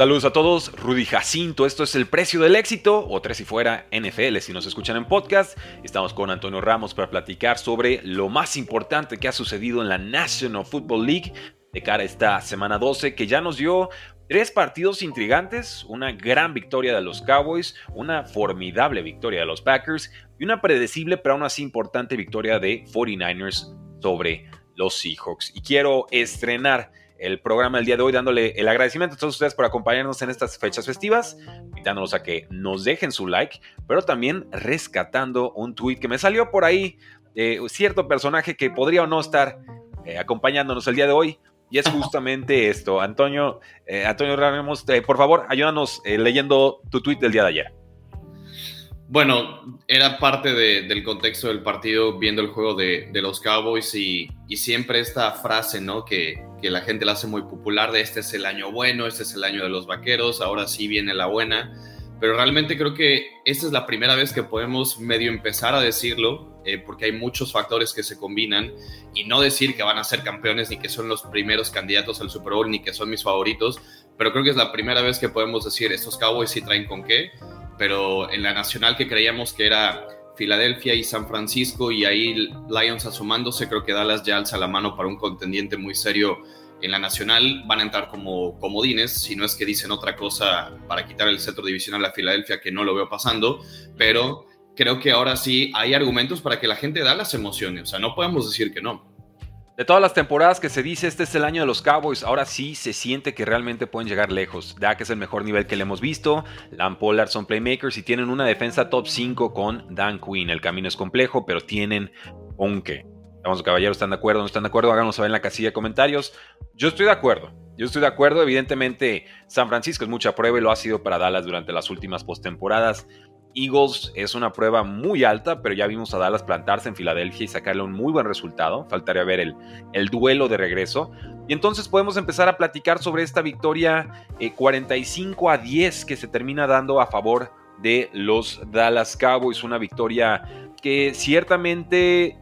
Saludos a todos, Rudy Jacinto, esto es El Precio del Éxito, o Tres y Fuera NFL si nos escuchan en podcast. Estamos con Antonio Ramos para platicar sobre lo más importante que ha sucedido en la National Football League de cara a esta semana 12, que ya nos dio tres partidos intrigantes, una gran victoria de los Cowboys, una formidable victoria de los Packers y una predecible pero aún así importante victoria de 49ers sobre los Seahawks. Y quiero estrenar el programa el día de hoy, dándole el agradecimiento a todos ustedes por acompañarnos en estas fechas festivas, invitándonos a que nos dejen su like, pero también rescatando un tweet que me salió por ahí de cierto personaje que podría o no estar eh, acompañándonos el día de hoy. Y es justamente esto. Antonio, eh, Antonio Ramos, eh, por favor, ayúdanos leyendo tu tweet del día de ayer. Bueno, era parte del contexto del partido viendo el juego de, los Cowboys y, siempre esta frase, ¿no? Que, la gente la hace muy popular de este es el año bueno, este es el año de los vaqueros, ahora sí viene la buena. Pero realmente creo que esta es la primera vez que podemos medio empezar a decirlo, eh, porque hay muchos factores que se combinan y no decir que van a ser campeones ni que son los primeros candidatos al Super Bowl ni que son mis favoritos, pero creo que es la primera vez que podemos decir estos Cowboys sí traen con qué pero en la nacional que creíamos que era Filadelfia y San Francisco y ahí Lions asomándose, creo que Dallas ya alza la mano para un contendiente muy serio en la nacional. Van a entrar como comodines, si no es que dicen otra cosa para quitar el centro divisional a Filadelfia, que no lo veo pasando, pero creo que ahora sí hay argumentos para que la gente de Dallas se emocione, o sea, no podemos decir que no. De todas las temporadas que se dice, este es el año de los Cowboys. Ahora sí se siente que realmente pueden llegar lejos. Dak es el mejor nivel que le hemos visto. Lamp Pollard son playmakers y tienen una defensa top 5 con Dan Quinn. El camino es complejo, pero tienen un qué. Vamos, caballeros, ¿están de acuerdo? ¿No están de acuerdo? Háganos saber en la casilla de comentarios. Yo estoy de acuerdo. Yo estoy de acuerdo. Evidentemente, San Francisco es mucha prueba y lo ha sido para Dallas durante las últimas postemporadas. Eagles es una prueba muy alta, pero ya vimos a Dallas plantarse en Filadelfia y sacarle un muy buen resultado. Faltaría ver el, el duelo de regreso. Y entonces podemos empezar a platicar sobre esta victoria 45 eh, a 10 que se termina dando a favor de los Dallas Cowboys. Una victoria que ciertamente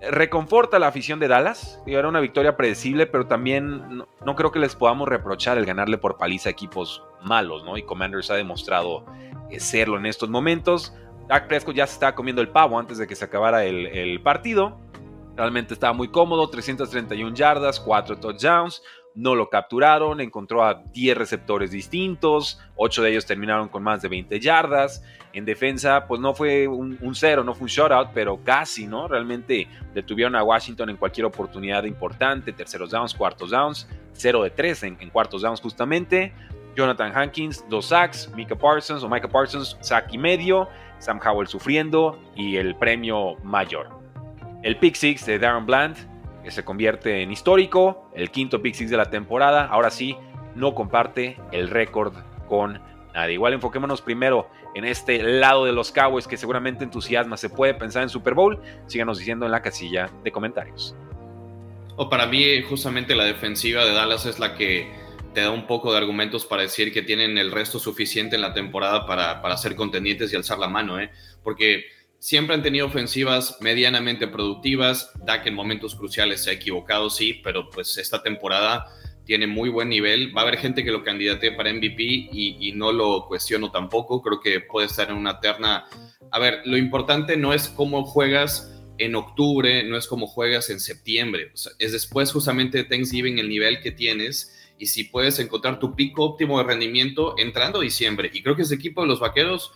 reconforta la afición de Dallas. Era una victoria predecible, pero también no, creo que les podamos reprochar el ganarle por paliza a equipos malos, ¿no? Y Commanders ha demostrado eh, serlo en estos momentos. Dak Prescott ya se estaba comiendo el pavo antes de que se acabara el, el partido. Realmente estaba muy cómodo, 331 yardas, 4 touchdowns, no lo capturaron, encontró a 10 receptores distintos, 8 de ellos terminaron con más de 20 yardas. En defensa, pues no fue un, cero, no fue un shutout, pero casi, ¿no? Realmente detuvieron a Washington en cualquier oportunidad importante, terceros downs, cuartos downs, 0 de 3 en, cuartos downs justamente. Jonathan Hankins, dos sacks, Micah Parsons o Micah Parsons, sack y medio, Sam Howell sufriendo y el premio mayor. El pick six de Darren Bland, que se convierte en histórico, el quinto pick six de la temporada, ahora sí, no comparte el récord con nadie. Igual enfoquémonos primero en este lado de los Cowboys que seguramente entusiasma. Se puede pensar en Super Bowl. Síganos diciendo en la casilla de comentarios. O para mí, justamente la defensiva de Dallas es la que te da un poco de argumentos para decir que tienen el resto suficiente en la temporada para, para ser contendientes y alzar la mano, ¿eh? Porque siempre han tenido ofensivas medianamente productivas. Dak en momentos cruciales se ha equivocado, sí, pero pues esta temporada tiene muy buen nivel. Va a haber gente que lo candidate para MVP y, no lo cuestiono tampoco. Creo que puede estar en una terna. A ver, lo importante no es cómo juegas en octubre, no es cómo juegas en septiembre. es después justamente de Thanksgiving el nivel que tienes y si puedes encontrar tu pico óptimo de rendimiento entrando diciembre. Y creo que ese equipo de los Vaqueros,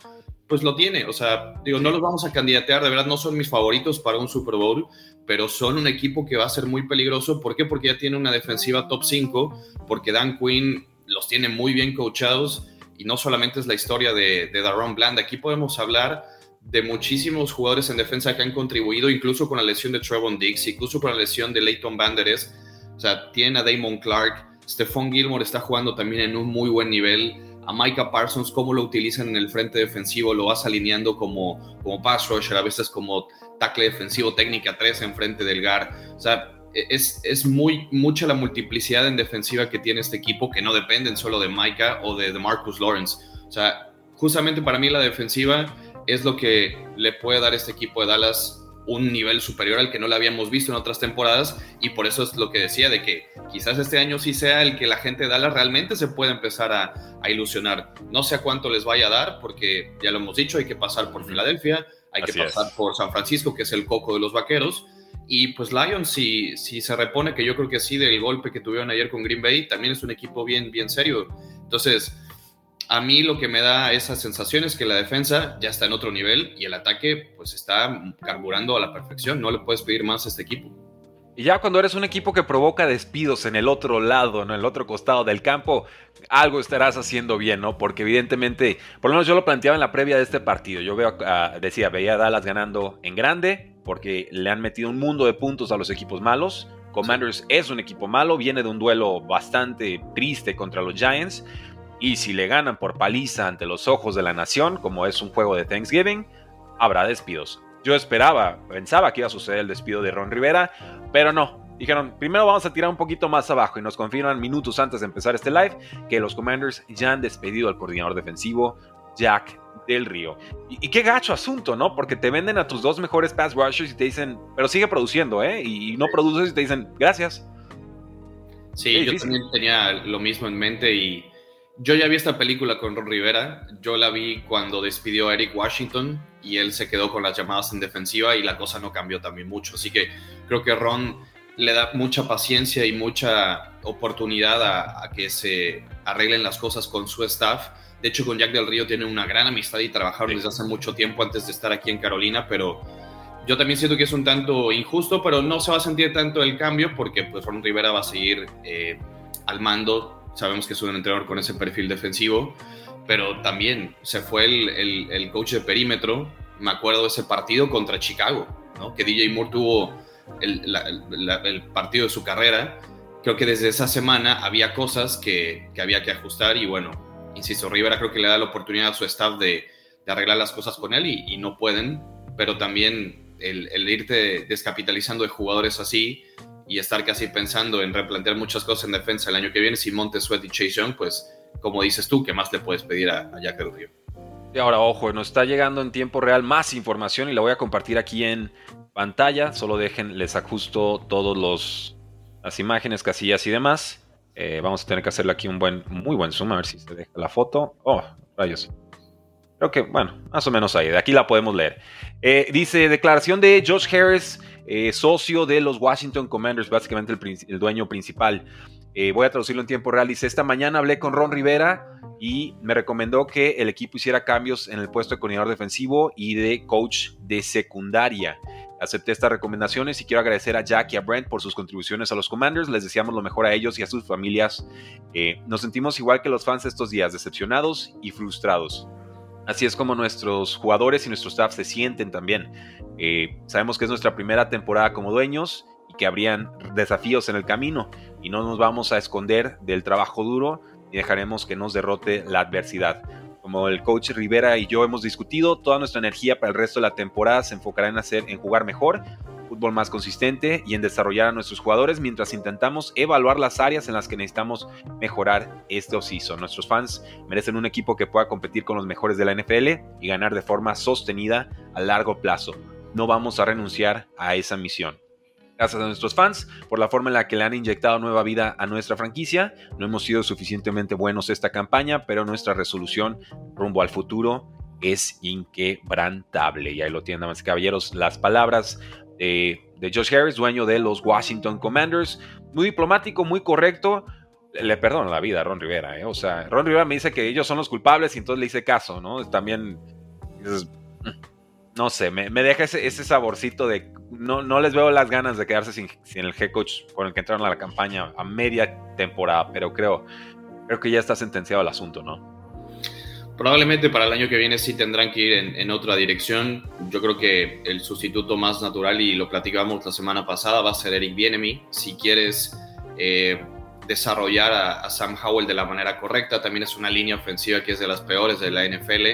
pues lo tiene. O sea, digo, no los vamos a candidatear, de verdad no son mis favoritos para un Super Bowl, pero son un equipo que va a ser muy peligroso. ¿Por qué? Porque ya tiene una defensiva top 5, porque Dan Quinn los tiene muy bien coachados y no solamente es la historia de, de Daron Bland, aquí podemos hablar de muchísimos jugadores en defensa que han contribuido, incluso con la lesión de Trevon Diggs, incluso con la lesión de Leighton Banderes. O sea, tienen a Damon Clark, Stephon Gilmore está jugando también en un muy buen nivel. A Micah Parsons, cómo lo utilizan en el frente defensivo, lo vas alineando como, como pass rusher, a veces como tackle defensivo, técnica 3 en frente del guard. O sea, e-, es, es, muy, mucha la multiplicidad en defensiva que tiene este equipo que no dependen solo de Micah o de, de Marcus Lawrence. O sea, justamente para mí la defensiva es lo que le puede dar este equipo de Dallas un nivel superior al que no le habíamos visto en otras temporadas y por eso es lo que decía de que quizás este año sí sea el que la gente de Dallas realmente se pueda empezar a, ilusionar. No sé a cuánto les vaya a dar porque ya lo hemos dicho, hay que pasar por Filadelfia, hay que pasar por San Francisco, que es el coco de los vaqueros. Y pues Lions, si, si se repone, que yo creo que sí, del golpe que tuvieron ayer con Green Bay, también es un equipo bien, bien serio. Entonces, a mí lo que me da esa sensación es que la defensa ya está en otro nivel y el ataque pues está carburando a la perfección. No le puedes pedir más a este equipo. Y ya cuando eres un equipo que provoca despidos en el otro lado, en el otro costado del campo, algo estarás haciendo bien, ¿no? Porque evidentemente, por lo menos yo lo planteaba en la previa de este partido. Yo veo, decía, veía a Dallas ganando en grande, porque le han metido un mundo de puntos a los equipos malos. Commanders es un equipo malo, viene de un duelo bastante triste contra los Giants. Y si le ganan por paliza ante los ojos de la nación, como es un juego de Thanksgiving, habrá despidos. Yo esperaba, pensaba que iba a suceder el despido de Ron Rivera, pero no. Dijeron, primero vamos a tirar un poquito más abajo y nos confirman minutos antes de empezar este live que los Commanders ya han despedido al coordinador defensivo, Jack del Río. Y, qué gacho asunto, ¿no? Porque te venden a tus dos mejores pass rushers y te dicen, pero sigue produciendo, ¿eh? Y, no produces y te dicen, gracias. Sí, yo también tenía lo mismo en mente y yo ya vi esta película con Ron Rivera. Yo la vi cuando despidió a Eric Washington y él se quedó con las llamadas en defensiva y la cosa no cambió también mucho. Así que creo que Ron le da mucha paciencia y mucha oportunidad a, que se arreglen las cosas con su staff. De hecho, con Jack del Río tiene una gran amistad y trabajaron desde hace mucho tiempo antes de estar aquí en Carolina, pero yo también siento que es un tanto injusto, pero no se va a sentir tanto el cambio porque pues Ron Rivera va a seguir eh, al mando Sabemos que es un entrenador con ese perfil defensivo, pero también se fue el, el, coach de perímetro. Me acuerdo de ese partido contra Chicago, ¿no? que DJ Moore tuvo el, el, partido de su carrera. Creo que desde esa semana había cosas que, que, había que ajustar y bueno, insisto, Rivera creo que le da la oportunidad a su staff de, de arreglar las cosas con él y, y no pueden, pero también el, el, irte descapitalizando de jugadores así y estar casi pensando en replantear muchas cosas en defensa el año que viene, si Monte Sweat y Chase Young, pues como dices tú, ¿qué más le puedes pedir a, a Jack del? Y ahora, ojo, nos está llegando en tiempo real más información y la voy a compartir aquí en pantalla. Solo dejen, les ajusto todos los las imágenes, casillas y demás. Eh, vamos a tener que hacerle aquí un buen, muy buen zoom, a ver si se deja la foto. Oh, rayos. Creo que, bueno, más o menos ahí. De aquí la podemos leer. Eh, dice, declaración de Josh Harris eh, socio de los Washington Commanders, básicamente el, dueño principal. Eh, voy a traducirlo en tiempo real. Dice, esta mañana hablé con Ron Rivera y me recomendó que el equipo hiciera cambios en el puesto de coordinador defensivo y de coach de secundaria. Acepté estas recomendaciones y quiero agradecer a Jack y a Brent por sus contribuciones a los Commanders. Les deseamos lo mejor a ellos y a sus familias. Eh, nos sentimos igual que los fans estos días, decepcionados y frustrados. Así es como nuestros jugadores y nuestro staff se sienten también. Eh, sabemos que es nuestra primera temporada como dueños y que habrían desafíos en el camino y no nos vamos a esconder del trabajo duro y dejaremos que nos derrote la adversidad. Como el coach Rivera y yo hemos discutido, toda nuestra energía para el resto de la temporada se enfocará en hacer en jugar mejor más consistente y en desarrollar a nuestros jugadores mientras intentamos evaluar las áreas en las que necesitamos mejorar este osiso. Nuestros fans merecen un equipo que pueda competir con los mejores de la NFL y ganar de forma sostenida a largo plazo. No vamos a renunciar a esa misión. Gracias a nuestros fans por la forma en la que le han inyectado nueva vida a nuestra franquicia. No hemos sido suficientemente buenos esta campaña, pero nuestra resolución rumbo al futuro es inquebrantable. Y ahí lo tienen, damas y caballeros, las palabras de, Josh Harris, dueño de los Washington Commanders. Muy diplomático, muy correcto. Le perdono la vida a Ron Rivera, ¿eh? O sea, Ron Rivera me dice que ellos son los culpables y entonces le hice caso, ¿no? También, no sé, me, deja ese, saborcito de no, no les veo las ganas de quedarse sin, sin, el head coach con el que entraron a la campaña a media temporada, pero creo, creo que ya está sentenciado el asunto, ¿no? Probablemente para el año que viene sí tendrán que ir en, otra dirección. Yo creo que el sustituto más natural, y lo platicamos la semana pasada, va a ser Eric Bienemy. Si quieres eh, desarrollar a, Sam Howell de la manera correcta. También es una línea ofensiva que es de las peores de la NFL.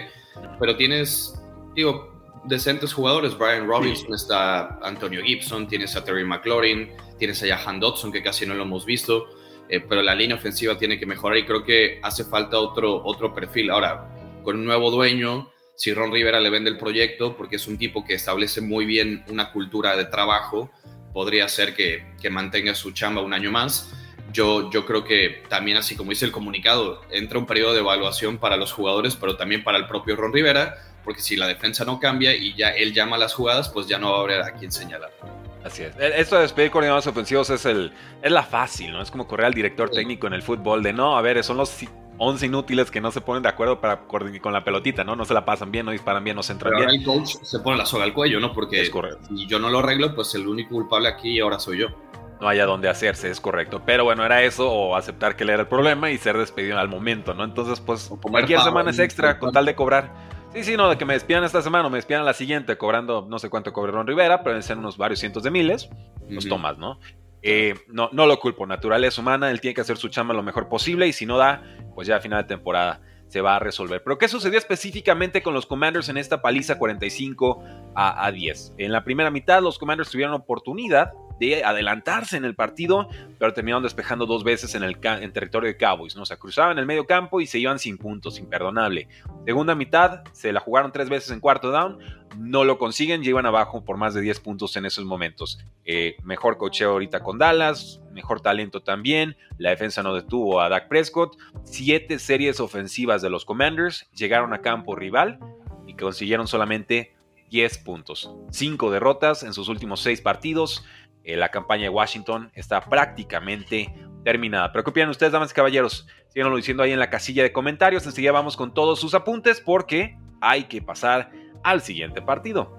Pero tienes, digo, decentes jugadores. Brian Robinson, está Antonio Gibson, tienes a Terry McLaurin, tienes a Jahan Dodson, que casi no lo hemos visto. Eh, pero la línea ofensiva tiene que mejorar y creo que hace falta otro, otro perfil. Ahora, con un nuevo dueño, si Ron Rivera le vende el proyecto, porque es un tipo que establece muy bien una cultura de trabajo, podría ser que, que mantenga su chamba un año más. Yo, yo creo que también, así como dice el comunicado, entra un periodo de evaluación para los jugadores, pero también para el propio Ron Rivera, porque si la defensa no cambia y ya él llama a las jugadas, pues ya no va a haber a quien señalar. Así es. E, esto de despedir coordinadores ofensivos es, el, es la fácil, ¿no? Es como correr al director técnico en el fútbol de no, a ver, son los 11 inútiles que no se ponen de acuerdo para con la pelotita, ¿no? No se la pasan bien, no disparan bien, no se entran bien. el coach se pone la soga al cuello, ¿no? Porque si yo no lo arreglo, pues el único culpable aquí ahora soy yo. No haya donde hacerse, es correcto. Pero bueno, era eso, o aceptar que él era el problema y ser despedido al momento, ¿no? Entonces, pues, cualquier semana es extra con tal de cobrar. Sí, sí, no, de que me despidan esta semana o me despidan la siguiente cobrando, no sé cuánto cobre Ron Rivera, pero deben ser unos varios cientos de miles, pues tomas, ¿no? Eh, no, no lo culpo, naturaleza humana, él tiene que hacer su chamba lo mejor posible y si no da, pues ya a final de temporada se va a resolver. Pero ¿qué sucedió específicamente con los Commanders en esta paliza 45 a, a 10? En la primera mitad los Commanders tuvieron oportunidad de adelantarse en el partido, pero terminaron despejando dos veces en el territorio de Cowboys, ¿no? O sea, cruzaban el medio campo y se iban sin puntos, imperdonable. Segunda mitad, se la jugaron tres veces en cuarto down, no lo consiguen, llevan abajo por más de 10 puntos en esos momentos. Eh, mejor cocheo ahorita con Dallas, mejor talento también, la defensa no detuvo a Dak Prescott, siete series ofensivas de los Commanders llegaron a campo rival y consiguieron solamente 10 puntos. Cinco derrotas en sus últimos seis partidos. Eh, la campaña de Washington está prácticamente terminada. Pero ¿qué opinan ustedes, damas y caballeros? Síganlo diciendo ahí en la casilla de comentarios. Enseguida vamos con todos sus apuntes porque hay que pasar al siguiente partido.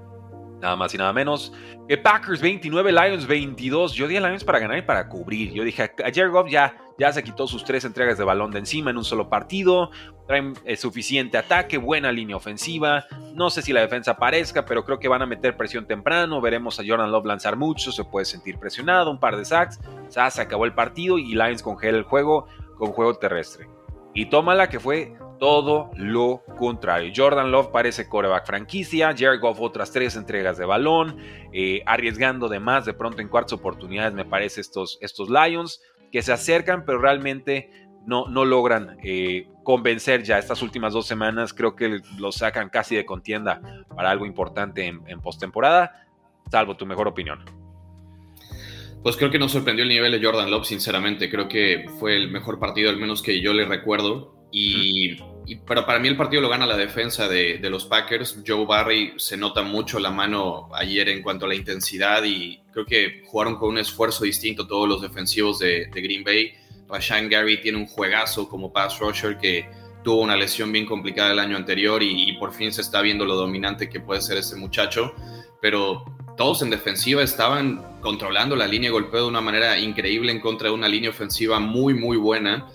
Nada más y nada menos que Packers 29, Lions 22. Yo di a Lions para ganar y para cubrir. Yo dije, a Jared Goff ya, ya se quitó sus tres entregas de balón de encima en un solo partido. Traen eh, suficiente ataque, buena línea ofensiva. No sé si la defensa aparezca, pero creo que van a meter presión temprano. Veremos a Jordan Love lanzar mucho, se puede sentir presionado, un par de sacks. O se acabó el partido y Lions congela el juego con juego terrestre. Y tómala que fue todo lo contrario. Jordan Love parece coreback franquicia, Jared Goff otras tres entregas de balón, eh, arriesgando de más de pronto en cuartas oportunidades, me parece, estos, estos Lions, que se acercan, pero realmente no, no logran eh, convencer ya estas últimas dos semanas. Creo que los sacan casi de contienda para algo importante en, en postemporada, salvo tu mejor opinión. Pues creo que nos sorprendió el nivel de Jordan Love, sinceramente. Creo que fue el mejor partido, al menos que yo le recuerdo. Y, pero para mí el partido lo gana la defensa de, los Packers. Joe Barry se nota mucho la mano ayer en cuanto a la intensidad y creo que jugaron con un esfuerzo distinto todos los defensivos de, Green Bay. Rashan Gary tiene un juegazo como pass rusher que tuvo una lesión bien complicada el año anterior y, por fin se está viendo lo dominante que puede ser este muchacho. Pero todos en defensiva estaban controlando la línea de golpeo de una manera increíble en contra de una línea ofensiva muy, muy buena.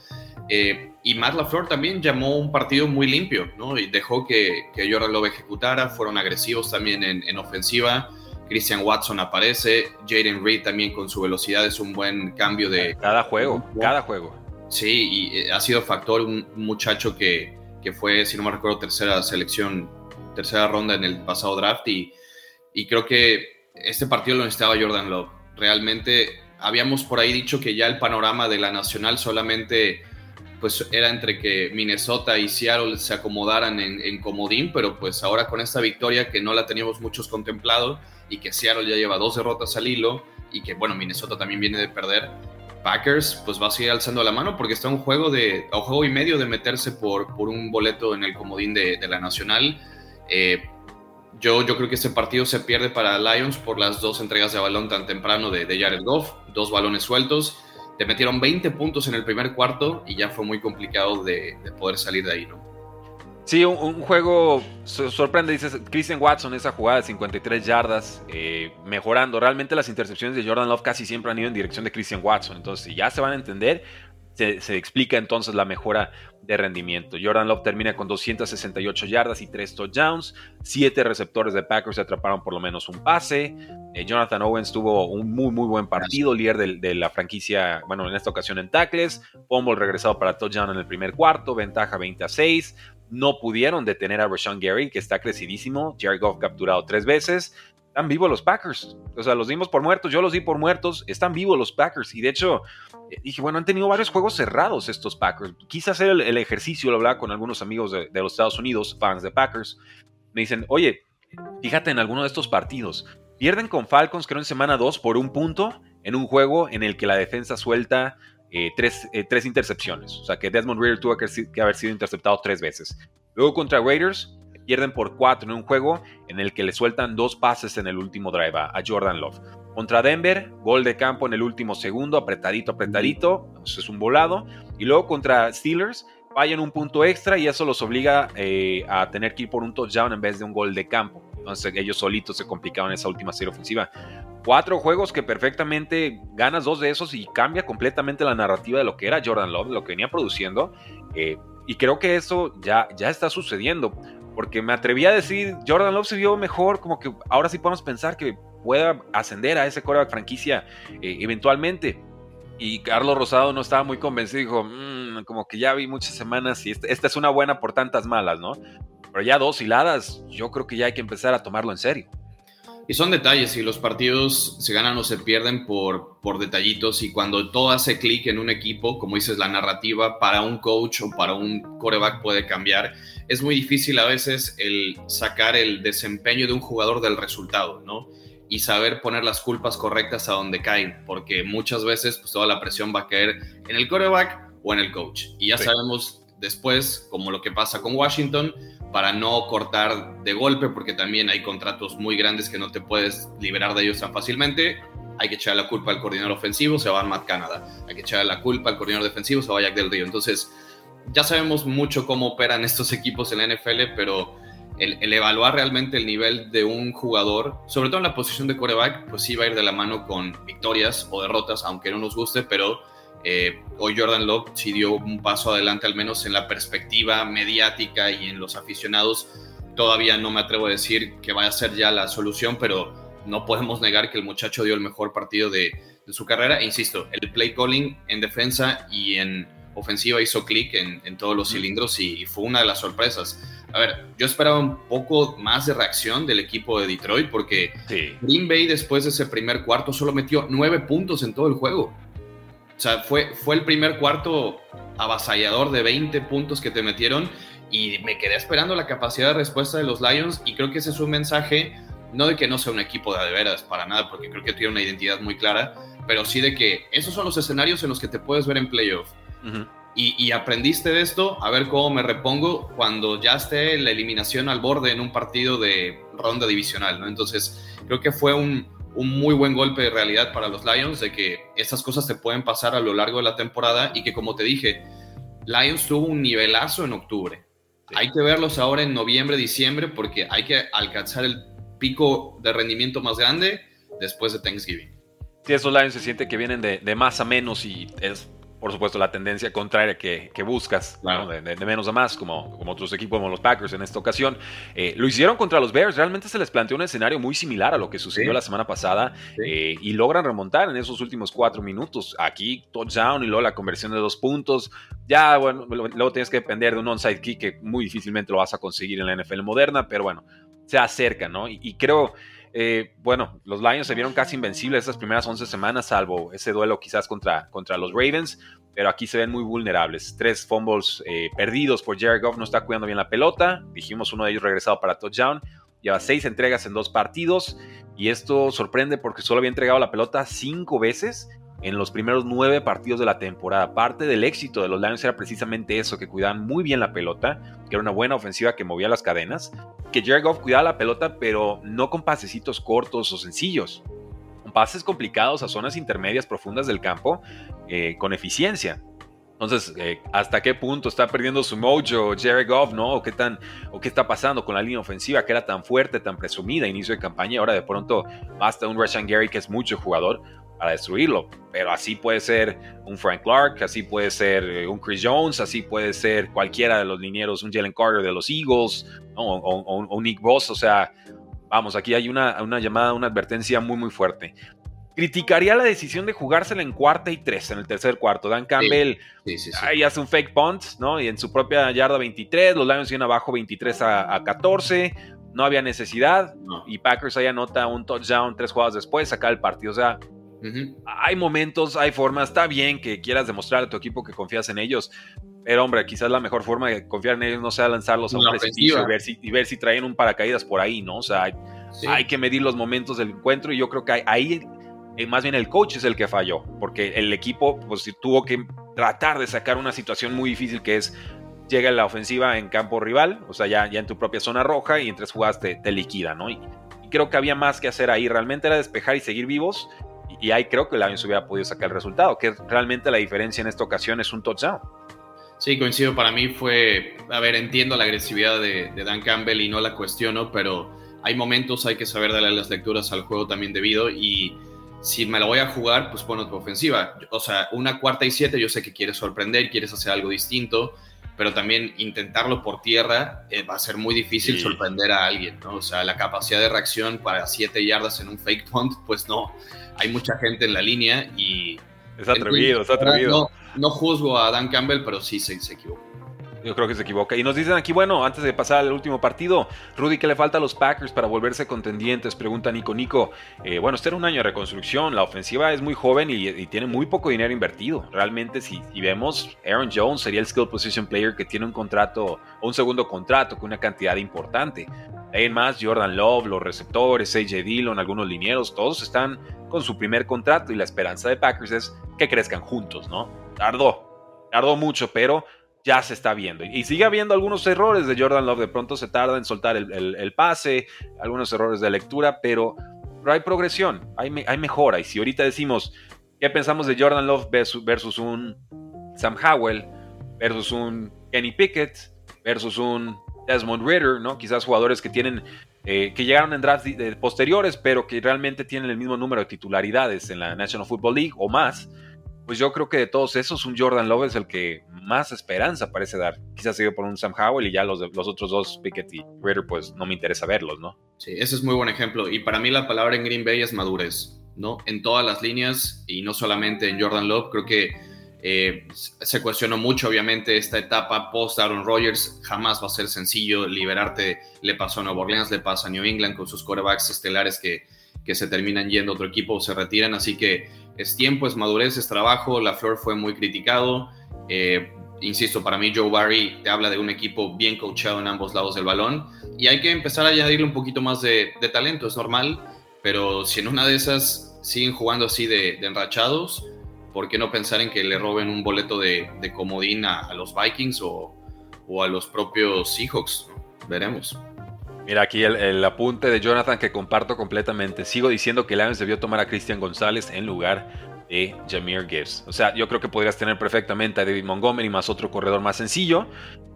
Eh, y Matt LaFleur también llamó un partido muy limpio, ¿no? Y dejó que, que Jordan Love ejecutara, fueron agresivos también en, ofensiva. Christian Watson aparece, Jaden Reed también con su velocidad es un buen cambio de... Cada juego, cada juego. Sí, y eh, ha sido factor un, muchacho que, que, fue, si no me recuerdo, tercera selección, tercera ronda en el pasado draft y, y creo que este partido lo necesitaba Jordan Love. Realmente habíamos por ahí dicho que ya el panorama de la nacional solamente pues era entre que Minnesota y Seattle se acomodaran en, comodín, pero pues ahora con esta victoria que no la teníamos muchos contemplado y que Seattle ya lleva dos derrotas al hilo y que bueno, Minnesota también viene de perder, Packers pues va a seguir alzando la mano porque está un juego de, a un juego y medio de meterse por, por un boleto en el comodín de, la Nacional. Eh, yo, yo creo que este partido se pierde para Lions por las dos entregas de balón tan temprano de, de Jared Goff, dos balones sueltos te metieron 20 puntos en el primer cuarto y ya fue muy complicado de, poder salir de ahí, ¿no? Sí, un, juego sorprende, dices, Christian Watson, esa jugada de 53 yardas, eh, mejorando. Realmente las intercepciones de Jordan Love casi siempre han ido en dirección de Christian Watson. Entonces, ya se van a entender, se, explica entonces la mejora de rendimiento. Jordan Love termina con 268 yardas y 3 touchdowns. Siete receptores de Packers atraparon por lo menos un pase. Eh, Jonathan Owens tuvo un muy, muy buen partido, líder de, la franquicia, bueno, en esta ocasión en tackles. Fumble regresado para touchdown en el primer cuarto, ventaja 20 a 6. No pudieron detener a Rashawn Gary, que está crecidísimo. Jared Goff capturado tres veces están vivos los Packers. O sea, los dimos por muertos, yo los di por muertos, están vivos los Packers. Y de hecho, eh, dije, bueno, han tenido varios juegos cerrados estos Packers. Quise hacer el, ejercicio, lo hablaba con algunos amigos de, los Estados Unidos, fans de Packers. Me dicen, oye, fíjate en alguno de estos partidos. Pierden con Falcons, creo en semana 2, por un punto, en un juego en el que la defensa suelta eh, tres, eh, tres, intercepciones. O sea, que Desmond Reader tuvo que, que haber sido interceptado tres veces. Luego contra Raiders, pierden por cuatro en un juego en el que le sueltan dos pases en el último drive a, Jordan Love. Contra Denver, gol de campo en el último segundo, apretadito, apretadito, eso es un volado. Y luego contra Steelers, fallan un punto extra y eso los obliga eh, a tener que ir por un touchdown en vez de un gol de campo. Entonces ellos solitos se complicaban en esa última serie ofensiva. Cuatro juegos que perfectamente ganas dos de esos y cambia completamente la narrativa de lo que era Jordan Love, lo que venía produciendo. Eh, y creo que eso ya, ya está sucediendo. Porque me atreví a decir, Jordan Love se vio mejor, como que ahora sí podemos pensar que pueda ascender a ese coreback franquicia eh, eventualmente. Y Carlos Rosado no estaba muy convencido, dijo, mm, como que ya vi muchas semanas y esta, esta, es una buena por tantas malas, ¿no? Pero ya dos hiladas, yo creo que ya hay que empezar a tomarlo en serio. Y son detalles, y los partidos se ganan o se pierden por, por detallitos, y cuando todo hace clic en un equipo, como dices, la narrativa para un coach o para un coreback puede cambiar. Es muy difícil a veces el sacar el desempeño de un jugador del resultado, ¿no? Y saber poner las culpas correctas a donde caen, porque muchas veces pues, toda la presión va a caer en el coreback o en el coach. Y ya sabemos después, como lo que pasa con Washington, para no cortar de golpe, porque también hay contratos muy grandes que no te puedes liberar de ellos tan fácilmente. Hay que echar la culpa al coordinador ofensivo, se va Matt Canada. Hay que echar la culpa al coordinador defensivo, se va a Jack Del Río. Entonces, ya sabemos mucho cómo operan estos equipos en la NFL, pero el, evaluar realmente el nivel de un jugador, sobre todo en la posición de coreback, pues sí va a ir de la mano con victorias o derrotas, aunque no nos guste, pero eh, hoy Jordan Love sí dio un paso adelante, al menos en la perspectiva mediática y en los aficionados. Todavía no me atrevo a decir que vaya a ser ya la solución, pero no podemos negar que el muchacho dio el mejor partido de, su carrera. E insisto, el play calling en defensa y en ofensiva hizo clic en, todos los cilindros y, fue una de las sorpresas. A ver, yo esperaba un poco más de reacción del equipo de Detroit porque Green Bay después de ese primer cuarto solo metió nueve puntos en todo el juego. O sea, fue, fue el primer cuarto avasallador de 20 puntos que te metieron y me quedé esperando la capacidad de respuesta de los Lions y creo que ese es un mensaje, no de que no sea un equipo de veras, para nada, porque creo que tiene una identidad muy clara, pero sí de que esos son los escenarios en los que te puedes ver en playoff. y, y, aprendiste de esto, a ver cómo me repongo cuando ya esté la eliminación al borde en un partido de ronda divisional, ¿no? Entonces, creo que fue un, un muy buen golpe de realidad para los Lions de que estas cosas te pueden pasar a lo largo de la temporada y que como te dije, Lions tuvo un nivelazo en octubre. Hay que verlos ahora en noviembre, diciembre porque hay que alcanzar el pico de rendimiento más grande después de Thanksgiving. Sí, esos Lions se siente que vienen de, de más a menos y es por supuesto, la tendencia contraria que, buscas, de, menos a más, como, como otros equipos como los Packers en esta ocasión. Eh, lo hicieron contra los Bears, realmente se les planteó un escenario muy similar a lo que sucedió la semana pasada eh, y logran remontar en esos últimos cuatro minutos. Aquí, touchdown y luego la conversión de dos puntos. Ya, bueno, luego tienes que depender de un onside kick que muy difícilmente lo vas a conseguir en la NFL moderna, pero bueno, se acerca, ¿no? y creo eh, bueno, los Lions se vieron casi invencibles esas primeras 11 semanas, salvo ese duelo quizás contra, contra los Ravens, pero aquí se ven muy vulnerables. Tres fumbles eh, perdidos por Jared Goff, no está cuidando bien la pelota. Dijimos uno de ellos regresado para touchdown. Lleva seis entregas en dos partidos y esto sorprende porque solo había entregado la pelota cinco veces en los primeros nueve partidos de la temporada. Parte del éxito de los Lions era precisamente eso, que cuidaban muy bien la pelota, que era una buena ofensiva que movía las cadenas, que Jared Goff cuidaba la pelota, pero no con pasecitos cortos o sencillos, con pases complicados a zonas intermedias profundas del campo, eh, con eficiencia. Entonces, eh, ¿hasta qué punto está perdiendo su mojo Jared Goff, no? ¿O qué, tan, ¿O qué está pasando con la línea ofensiva que era tan fuerte, tan presumida inicio de campaña? Ahora de pronto basta un Rashan Gary que es mucho jugador para destruirlo. Pero así puede ser un Frank Clark, así puede ser eh, un Chris Jones, así puede ser cualquiera de los linieros, un Jalen Carter de los Eagles, o, un Nick Boss. O sea, vamos, aquí hay una, una llamada, una advertencia muy, muy fuerte. Criticaría la decisión de jugársela en cuarta y tres, en el tercer cuarto. Dan Campbell ahí hace un fake punt, ¿no? Y en su propia yarda 23, los Lions iban abajo 23 a, 14, no había necesidad. Y Packers ahí anota un touchdown tres jugadas después, saca el partido. O sea, hay momentos, hay formas. Está bien que quieras demostrar a tu equipo que confías en ellos. Pero hombre, quizás la mejor forma de confiar en ellos no sea lanzarlos a un precipicio y ver, si, y ver si traen un paracaídas por ahí, ¿no? O sea, hay, hay que medir los momentos del encuentro y yo creo que ahí eh, más bien el coach es el que falló, porque el equipo pues, tuvo que tratar de sacar una situación muy difícil que es llega la ofensiva en campo rival, o sea, ya, ya en tu propia zona roja y en tres jugadas te, liquida, ¿no? Y, creo que había más que hacer ahí, realmente era despejar y seguir vivos, y, ahí creo que el Lions hubiera podido sacar el resultado, que realmente la diferencia en esta ocasión es un touchdown. Sí, coincido, para mí fue, a ver, entiendo la agresividad de, de Dan Campbell y no la cuestiono, pero hay momentos, hay que saber darle las lecturas al juego también debido y si me la voy a jugar, pues pon tu ofensiva. O sea, una cuarta y siete, yo sé que quieres sorprender, quieres hacer algo distinto, pero también intentarlo por tierra eh, va a ser muy difícil sorprender a alguien, ¿no? O sea, la capacidad de reacción para siete yardas en un fake punt, pues no. Hay mucha gente en la línea y... Es atrevido, es atrevido. No, no, juzgo a Dan Campbell, pero sí se, se equivocó. Yo creo que se equivoca. Y nos dicen aquí, bueno, antes de pasar al último partido, Rudy, ¿qué le falta a los Packers para volverse contendientes? Pregunta Nico Nico. Eh, bueno, este era un año de reconstrucción. La ofensiva es muy joven y, tiene muy poco dinero invertido. Realmente, si, vemos, Aaron Jones sería el skill position player que tiene un contrato, o un segundo contrato con una cantidad importante. Hay más, Jordan Love, los receptores, AJ Dillon, algunos linieros, todos están con su primer contrato y la esperanza de Packers es que crezcan juntos, ¿no? Tardó, tardó mucho, pero ya se está viendo. Y sigue habiendo algunos errores de Jordan Love. De pronto se tarda en soltar el, pase, algunos errores de lectura, pero, hay progresión, hay, hay, mejora. Y si ahorita decimos, ¿qué pensamos de Jordan Love versus, un Sam Howell, versus un Kenny Pickett, versus un Desmond Ritter, ¿no? Quizás jugadores que tienen. Eh, que llegaron en drafts posteriores, pero que realmente tienen el mismo número de titularidades en la National Football League o más pues yo creo que de todos esos, un Jordan Love es el que más esperanza parece dar. Quizás sigue por un Sam Howell y ya los, los otros dos, Pickett y Ritter, pues no me interesa verlos, ¿no? Sí, ese es muy buen ejemplo. Y para mí la palabra en Green Bay es madurez, ¿no? En todas las líneas y no solamente en Jordan Love. Creo que eh, se cuestionó mucho, obviamente, esta etapa post Aaron Rodgers. Jamás va a ser sencillo liberarte. Le pasó a Nueva Orleans, le pasa a New England con sus corebacks estelares que, que se terminan yendo a otro equipo o se retiran. Así que es tiempo, es madurez, es trabajo. La Flor fue muy criticado. Eh, insisto, para mí Joe Barry te habla de un equipo bien coachado en ambos lados del balón y hay que empezar a añadirle un poquito más de, talento, es normal, pero si en una de esas siguen jugando así de, enrachados, ¿por qué no pensar en que le roben un boleto de, comodín a, los Vikings o, a los propios Seahawks? Veremos. Mira aquí el, apunte de Jonathan que comparto completamente. Sigo diciendo que Lions debió tomar a Cristian González en lugar de Jameer Gibbs. O sea, yo creo que podrías tener perfectamente a David Montgomery más otro corredor más sencillo.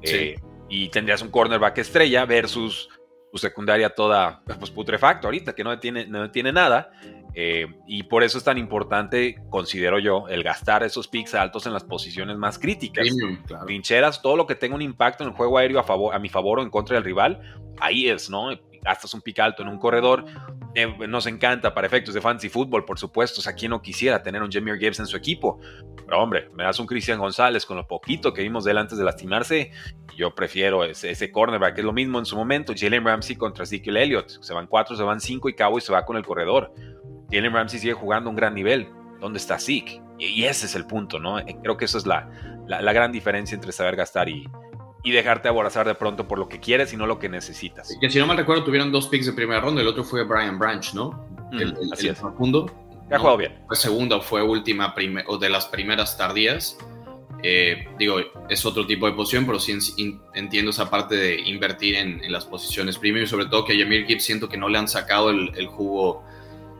Eh, y tendrías un cornerback estrella versus tu secundaria toda pues, putrefacto ahorita, que no tiene, no tiene nada. Eh, y por eso es tan importante, considero yo, el gastar esos picks altos en las posiciones más críticas. Trincheras, todo lo que tenga un impacto en el juego aéreo a, favor, a mi favor o en contra del rival, ahí es, ¿no? Gastas un pick alto en un corredor. Eh, nos encanta para efectos de fantasy fútbol, por supuesto. O sea, ¿quién no quisiera tener un Jameer Gibbs en su equipo? Pero hombre, me das un Cristian González con lo poquito que vimos de él antes de lastimarse. Yo prefiero ese, ese cornerback. Es lo mismo en su momento. Jalen Ramsey contra Ezekiel Elliott. Se van cuatro, se van cinco y Cabo y se va con el corredor. Jalen Ramsey sigue jugando un gran nivel. ¿Dónde está Zeke? Y, ese es el punto, ¿no? Eh, creo que eso es la, la, gran diferencia entre saber gastar y, y dejarte aborazar de pronto por lo que quieres y no lo que necesitas. Que si no mal recuerdo, tuvieron dos picks de primera ronda, el otro fue Brian Branch, ¿no? Mm, el, así es. segundo. Ha jugado bien. Fue segunda o fue última o de las primeras tardías. Eh, digo, es otro tipo de posición, pero sí entiendo esa parte de invertir en, en las posiciones premium y sobre todo que a Yamir Gibbs siento que no le han sacado el, el jugo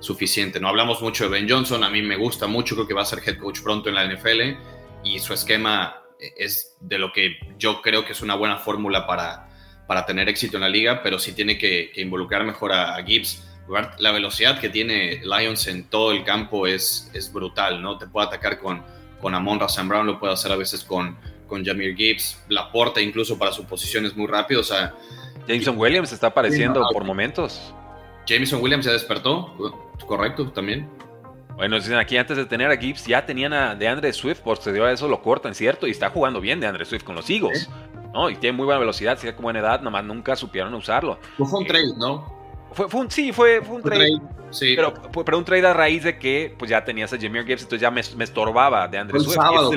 suficiente. No hablamos mucho de Ben Johnson, a mí me gusta mucho, creo que va a ser head coach pronto en la NFL y su esquema es de lo que yo creo que es una buena fórmula para, para tener éxito en la liga, pero sí tiene que, involucrar mejor a, Gibbs. la velocidad que tiene Lions en todo el campo es, es brutal, ¿no? Te puede atacar con, con Amon Razan Brown, lo puede hacer a veces con, con Jameer Gibbs, la porta incluso para su posición es muy rápido, o sea... Jameson Williams está apareciendo por momentos. Jameson Williams ya despertó, correcto, también. Bueno, dicen aquí antes de tener a Gibbs ya tenían a DeAndre Swift, dio a eso lo cortan, ¿cierto? Y está jugando bien DeAndre Swift con los Eagles, ¿no? Y tiene muy buena velocidad, con buena edad, nomás nunca supieron usarlo. Fue un eh, trade, ¿no? Fue, un, sí, fue, un trade. sí. pero, pero, un trade a raíz de que pues ya tenías a Jameer Gibbs, entonces ya me, estorbaba de Andrés Swift. Sábado,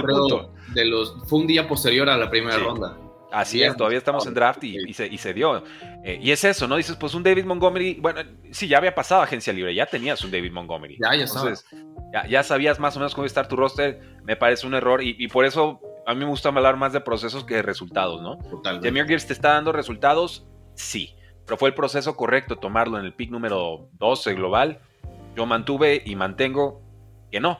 de los, fue un día posterior a la primera ronda. Así es, todavía estamos en draft y, se, y se, dio. Eh, y es eso, ¿no? Dices, pues un David Montgomery, bueno, sí, ya había pasado agencia libre, ya tenías un David Montgomery. Ya, ya Entonces, ya, sabías más o menos cómo estar tu roster, me parece un error y, por eso a mí me gusta hablar más de procesos que de resultados, ¿no? Totalmente. Jameer Gibbs te está dando resultados, sí, pero fue el proceso correcto tomarlo en el pick número 12 global. Yo mantuve y mantengo que no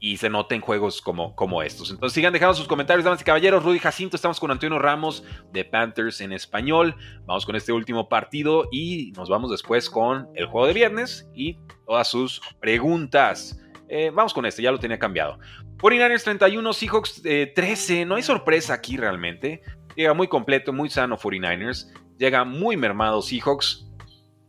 y se nota en juegos como, como estos. Entonces sigan dejando sus comentarios, damas y caballeros. Rudy Jacinto, estamos con Antonio Ramos de Panthers en español. Vamos con este último partido y nos vamos después con el juego de viernes y todas sus preguntas. Eh, vamos con este, ya lo tenía cambiado. 49ers 31, Seahawks 13. Eh, no hay sorpresa aquí realmente. Llega muy completo, muy sano 49ers. Llega muy mermado Seahawks.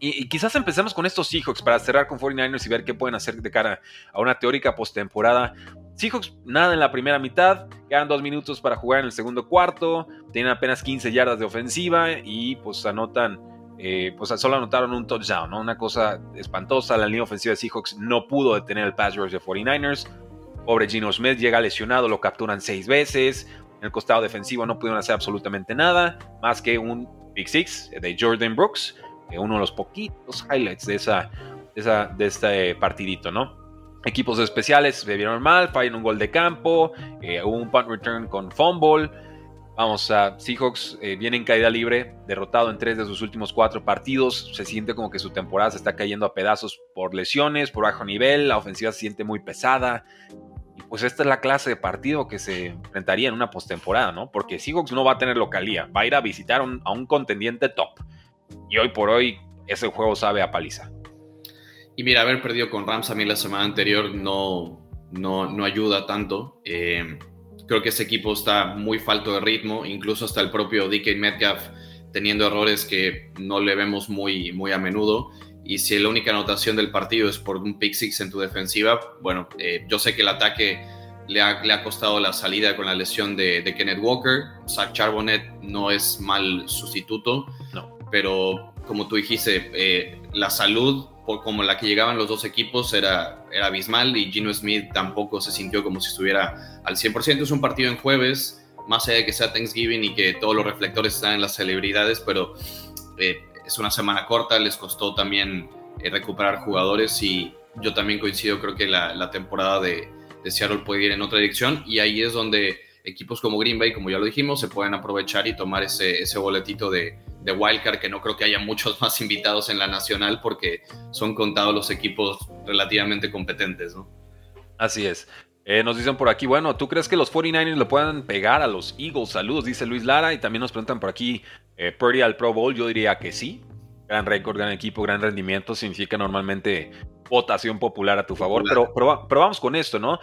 Y, quizás empecemos con estos Seahawks para cerrar con 49ers y ver qué pueden hacer de cara a una teórica postemporada. Seahawks nada en la primera mitad, quedan dos minutos para jugar en el segundo cuarto, tienen apenas 15 yardas de ofensiva y pues anotan, eh, pues solo anotaron un touchdown, ¿no? Una cosa espantosa, la línea ofensiva de Seahawks no pudo detener el pass rush de 49ers. Pobre Gino Smith llega lesionado, lo capturan seis veces. En el costado defensivo no pudieron hacer absolutamente nada, más que un Big Six de Jordan Brooks uno de los poquitos highlights de, esa, de, este partidito, ¿no? Equipos especiales se vieron mal, fallan un gol de campo, eh, hubo un punt return con fumble. Vamos a Seahawks, eh, viene en caída libre, derrotado en tres de sus últimos cuatro partidos. Se siente como que su temporada se está cayendo a pedazos por lesiones, por bajo nivel. La ofensiva se siente muy pesada. Y pues esta es la clase de partido que se enfrentaría en una postemporada, ¿no? Porque Seahawks no va a tener localía, va a ir a visitar a un contendiente top. Y hoy por hoy ese juego sabe a paliza. Y mira, haber perdido con Rams a mí la semana anterior no, no, no ayuda tanto. Eh, creo que ese equipo está muy falto de ritmo, incluso hasta el propio DK Metcalf teniendo errores que no le vemos muy, muy a menudo. Y si la única anotación del partido es por un pick six en tu defensiva, bueno, eh, yo sé que el ataque le ha, le ha, costado la salida con la lesión de, de Kenneth Walker. Zach Charbonnet no es mal sustituto. No pero como tú dijiste, eh, la salud por como la que llegaban los dos equipos era, era abismal y Gino Smith tampoco se sintió como si estuviera al 100%. Es un partido en jueves, más allá de que sea Thanksgiving y que todos los reflectores están en las celebridades, pero eh, es una semana corta, les costó también eh, recuperar jugadores y yo también coincido, creo que la, la temporada de, de Seattle puede ir en otra dirección y ahí es donde equipos como Green Bay, como ya lo dijimos, se pueden aprovechar y tomar ese, ese boletito de, de Wildcard, que no creo que haya muchos más invitados en la nacional porque son contados los equipos relativamente competentes, ¿no? Así es. Eh, nos dicen por aquí, bueno, ¿tú crees que los 49ers le puedan pegar a los Eagles? Saludos, dice Luis Lara. Y también nos preguntan por aquí, eh, Purdy al Pro Bowl. Yo diría que sí. Gran récord, gran equipo, gran rendimiento. Significa normalmente votación popular a tu favor. Pero, vamos con esto, ¿no?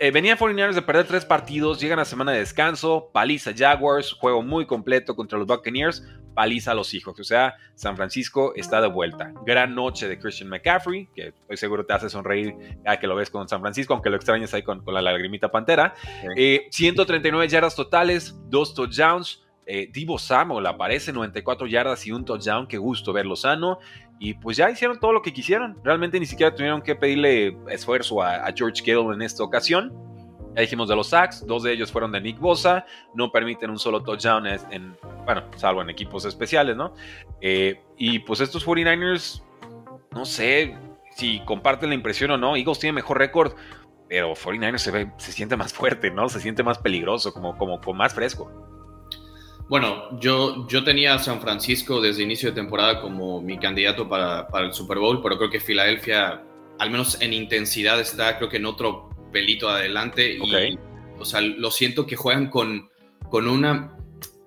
Eh, venían 49ers de perder tres partidos, llegan a semana de descanso, paliza Jaguars, juego muy completo contra los Buccaneers, paliza a los hijos. O sea, San Francisco está de vuelta. Gran noche de Christian McCaffrey, que estoy seguro te hace sonreír cada que lo ves con San Francisco, aunque lo extrañas ahí con, la lagrimita pantera. 139 eh, yardas totales, dos touchdowns. Eh, Divo Samuel aparece 94 yardas y un touchdown. Qué gusto verlo sano. Y pues ya hicieron todo lo que quisieron. Realmente ni siquiera tuvieron que pedirle esfuerzo a, George Kittle en esta ocasión. Ya dijimos de los sacks, dos de ellos fueron de Nick Bosa, no permiten un solo touchdown en, bueno, salvo en equipos especiales, ¿no? Eh, y pues estos 49ers, no sé si comparten la impresión o no, Eagles tiene mejor récord, pero 49ers se, ve, se siente más fuerte, ¿no? Se siente más peligroso, como, como, como más fresco. Bueno, yo, yo tenía a San Francisco desde inicio de temporada como mi candidato para, para, el Super Bowl, pero creo que Filadelfia, al menos en intensidad, está creo que en otro pelito adelante. Y, o sea, lo siento que juegan con, con, una,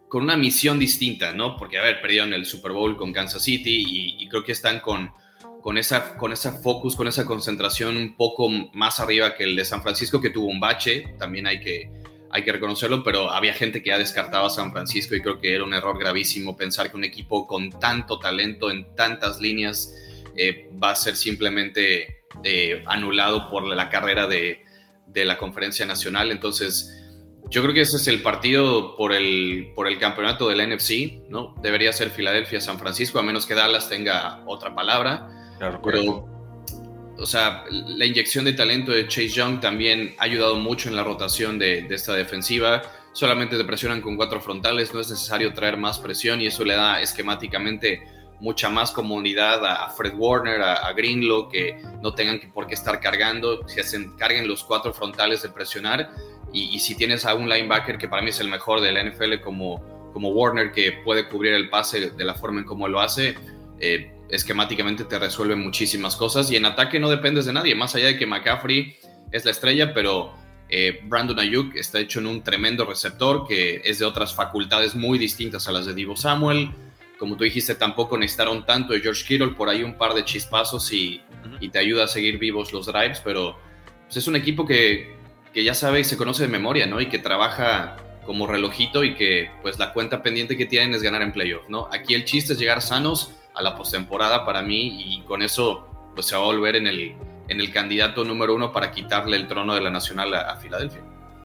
con una misión distinta, ¿no? Porque, a ver, perdieron el Super Bowl con Kansas City y, creo que están con con esa, con esa focus, con esa concentración un poco más arriba que el de San Francisco, que tuvo un bache, también hay que, hay que reconocerlo, pero había gente que ya descartaba a San Francisco y creo que era un error gravísimo pensar que un equipo con tanto talento en tantas líneas eh, va a ser simplemente eh, anulado por la carrera de, de la conferencia nacional. Entonces, yo creo que ese es el partido por el, por el campeonato del NFC, ¿no? Debería ser Filadelfia-San Francisco, a menos que Dallas tenga otra palabra. Claro, pero, o sea, la inyección de talento de Chase Young también ha ayudado mucho en la rotación de, de esta defensiva. Solamente te presionan con cuatro frontales, no es necesario traer más presión y eso le da esquemáticamente mucha más comunidad a, Fred Warner, a, a, Greenlow, que no tengan por qué estar cargando, que se encarguen los cuatro frontales de presionar y, si tienes a un linebacker que para mí es el mejor de la NFL como, como Warner, que puede cubrir el pase de la forma en cómo lo hace, eh, esquemáticamente te resuelve muchísimas cosas. Y en ataque no dependes de nadie, más allá de que McCaffrey es la estrella, pero eh, Brandon Ayuk está hecho en un tremendo receptor que es de otras facultades muy distintas a las de Divo Samuel. Como tú dijiste, tampoco necesitaron tanto de George Kittle, por ahí un par de chispazos y, y te ayuda a seguir vivos los drives, pero pues, es un equipo que, que ya sabe y se conoce de memoria, ¿no? Y que trabaja como relojito y que pues la cuenta pendiente que tienen es ganar en playoff, ¿no? Aquí el chiste es llegar sanos a la postemporada para mí y con eso pues se va a volver en el, en el candidato número uno para quitarle el trono de la Nacional a, a Filadelfia.